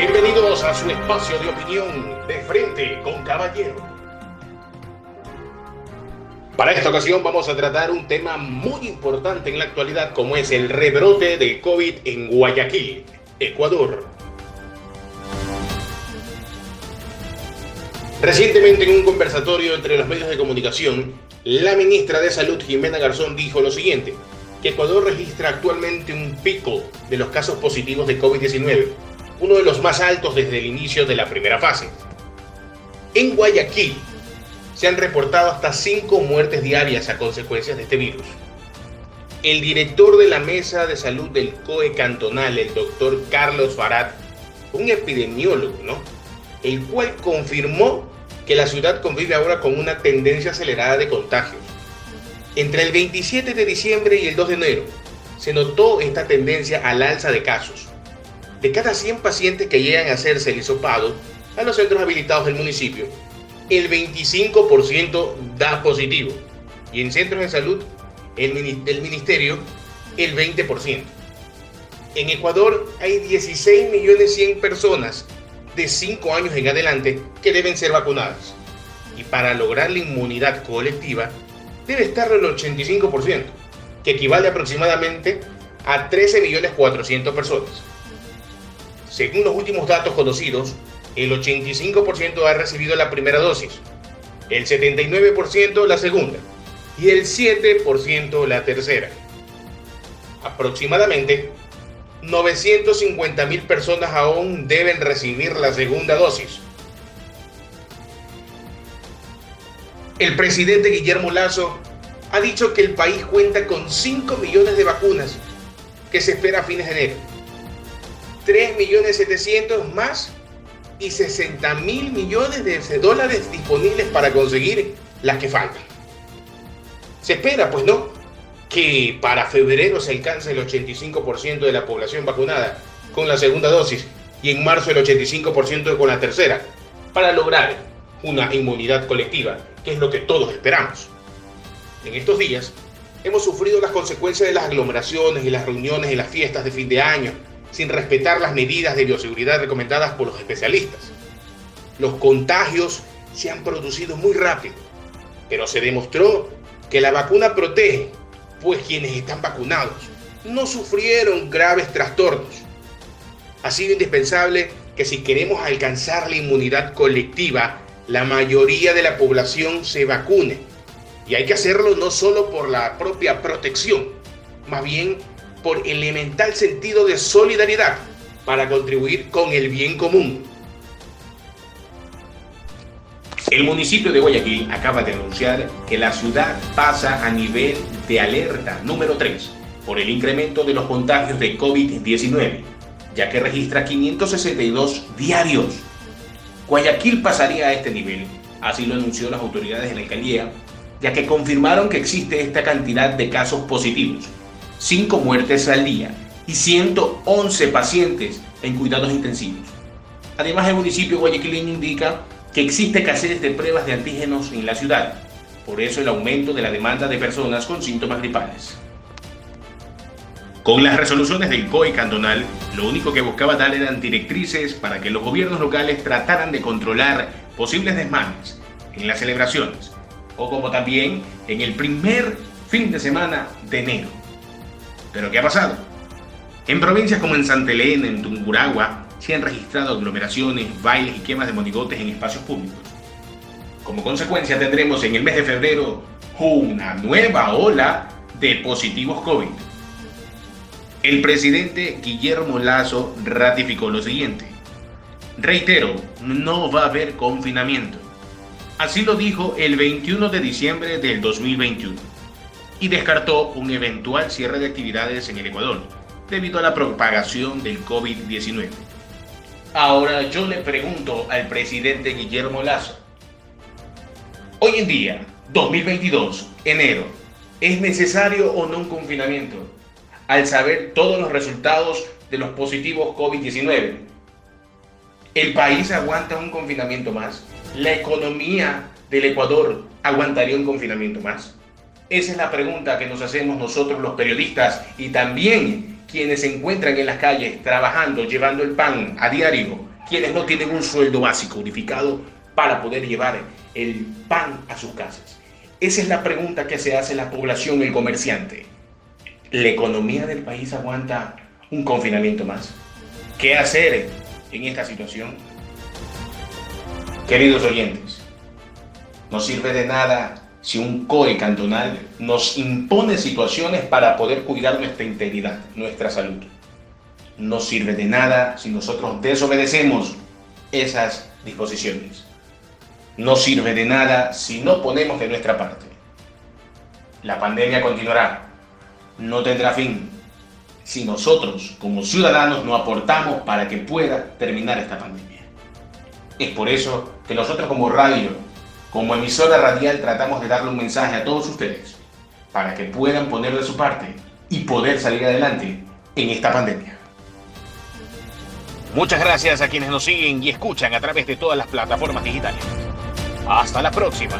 Bienvenidos a su espacio de opinión de frente con Caballero. Para esta ocasión vamos a tratar un tema muy importante en la actualidad como es el rebrote del COVID en Guayaquil, Ecuador. Recientemente en un conversatorio entre los medios de comunicación, la ministra de Salud Jimena Garzón dijo lo siguiente, que Ecuador registra actualmente un pico de los casos positivos de COVID-19, uno de los más altos desde el inicio de la primera fase. En Guayaquil se han reportado hasta cinco muertes diarias a consecuencias de este virus. El director de la Mesa de Salud del COE cantonal, el doctor Carlos Farad, un epidemiólogo. El cual confirmó que la ciudad convive ahora con una tendencia acelerada de contagios. Entre el 27 de diciembre y el 2 de enero se notó esta tendencia al alza de casos. De cada 100 pacientes que llegan a hacerse el hisopado a los centros habilitados del municipio, el 25% da positivo y en centros de salud el, ministerio el 20%. En Ecuador hay 16 millones 100 personas de 5 años en adelante que deben ser vacunadas. Y para lograr la inmunidad colectiva debe estar el 85%, que equivale aproximadamente a 13 millones 400 personas. Según los últimos datos conocidos, el 85% ha recibido la primera dosis, el 79% la segunda y el 7% la tercera. Aproximadamente 950 mil personas aún deben recibir la segunda dosis. El presidente Guillermo Lazo ha dicho que el país cuenta con 5 millones de vacunas que se espera a fines de enero. 3 millones 700 más y 60 mil millones de dólares disponibles para conseguir las que faltan. Se espera, pues no, que para febrero se alcance el 85% de la población vacunada con la segunda dosis y en marzo el 85% con la tercera, para lograr una inmunidad colectiva, que es lo que todos esperamos. En estos días hemos sufrido las consecuencias de las aglomeraciones y las reuniones y las fiestas de fin de año, sin respetar las medidas de bioseguridad recomendadas por los especialistas. Los contagios se han producido muy rápido, pero se demostró que la vacuna protege pues quienes están vacunados no sufrieron graves trastornos. Ha sido indispensable que si queremos alcanzar la inmunidad colectiva, la mayoría de la población se vacune. Y hay que hacerlo no solo por la propia protección, más bien por elemental sentido de solidaridad para contribuir con el bien común. El municipio de Guayaquil acaba de anunciar que la ciudad pasa a nivel de alerta número 3 por el incremento de los contagios de COVID-19, ya que registra 562 diarios. Guayaquil pasaría a este nivel, así lo anunció las autoridades de la alcaldía, ya que confirmaron que existe esta cantidad de casos positivos, 5 muertes al día y 111 pacientes en cuidados intensivos. Además, el municipio guayaquileño indica que existe escasez de pruebas de antígenos en la ciudad, por eso el aumento de la demanda de personas con síntomas gripales. Con las resoluciones del COI cantonal, lo único que buscaba dar eran directrices para que los gobiernos locales trataran de controlar posibles desmanes en las celebraciones, o como también en el primer fin de semana de enero. ¿Pero qué ha pasado? En provincias como en Santa en Tunguragua, se han registrado aglomeraciones, bailes y quemas de monigotes en espacios públicos. Como consecuencia tendremos en el mes de febrero una nueva ola de positivos COVID. El presidente Guillermo Lazo ratificó lo siguiente. Reitero, no va a haber confinamiento. Así lo dijo el 21 de diciembre del 2021 y descartó un eventual cierre de actividades en el Ecuador debido a la propagación del COVID-19. Ahora yo le pregunto al presidente Guillermo Lazo, hoy en día, 2022, enero, ¿es necesario o no un confinamiento? Al saber todos los resultados de los positivos COVID-19, ¿el país aguanta un confinamiento más? ¿La economía del Ecuador aguantaría un confinamiento más? Esa es la pregunta que nos hacemos nosotros los periodistas y también quienes se encuentran en las calles trabajando, llevando el pan a diario quienes no tienen un sueldo básico unificado para poder llevar el pan a sus casas. Esa es la pregunta que se hace la población, el comerciante. ¿La economía del país aguanta un confinamiento más? ¿Qué hacer en esta situación? Queridos oyentes, no sirve de nada si un COE cantonal nos impone situaciones para poder cuidar nuestra integridad, nuestra salud. No sirve de nada si nosotros desobedecemos esas disposiciones. No sirve de nada si no ponemos de nuestra parte. La pandemia continuará, no tendrá fin si nosotros como ciudadanos no aportamos para que pueda terminar esta pandemia. Es por eso que nosotros como radio como emisora radial tratamos de darle un mensaje a todos ustedes para que puedan poner de su parte y poder salir adelante en esta pandemia. Muchas gracias a quienes nos siguen y escuchan a través de todas las plataformas digitales. Hasta la próxima.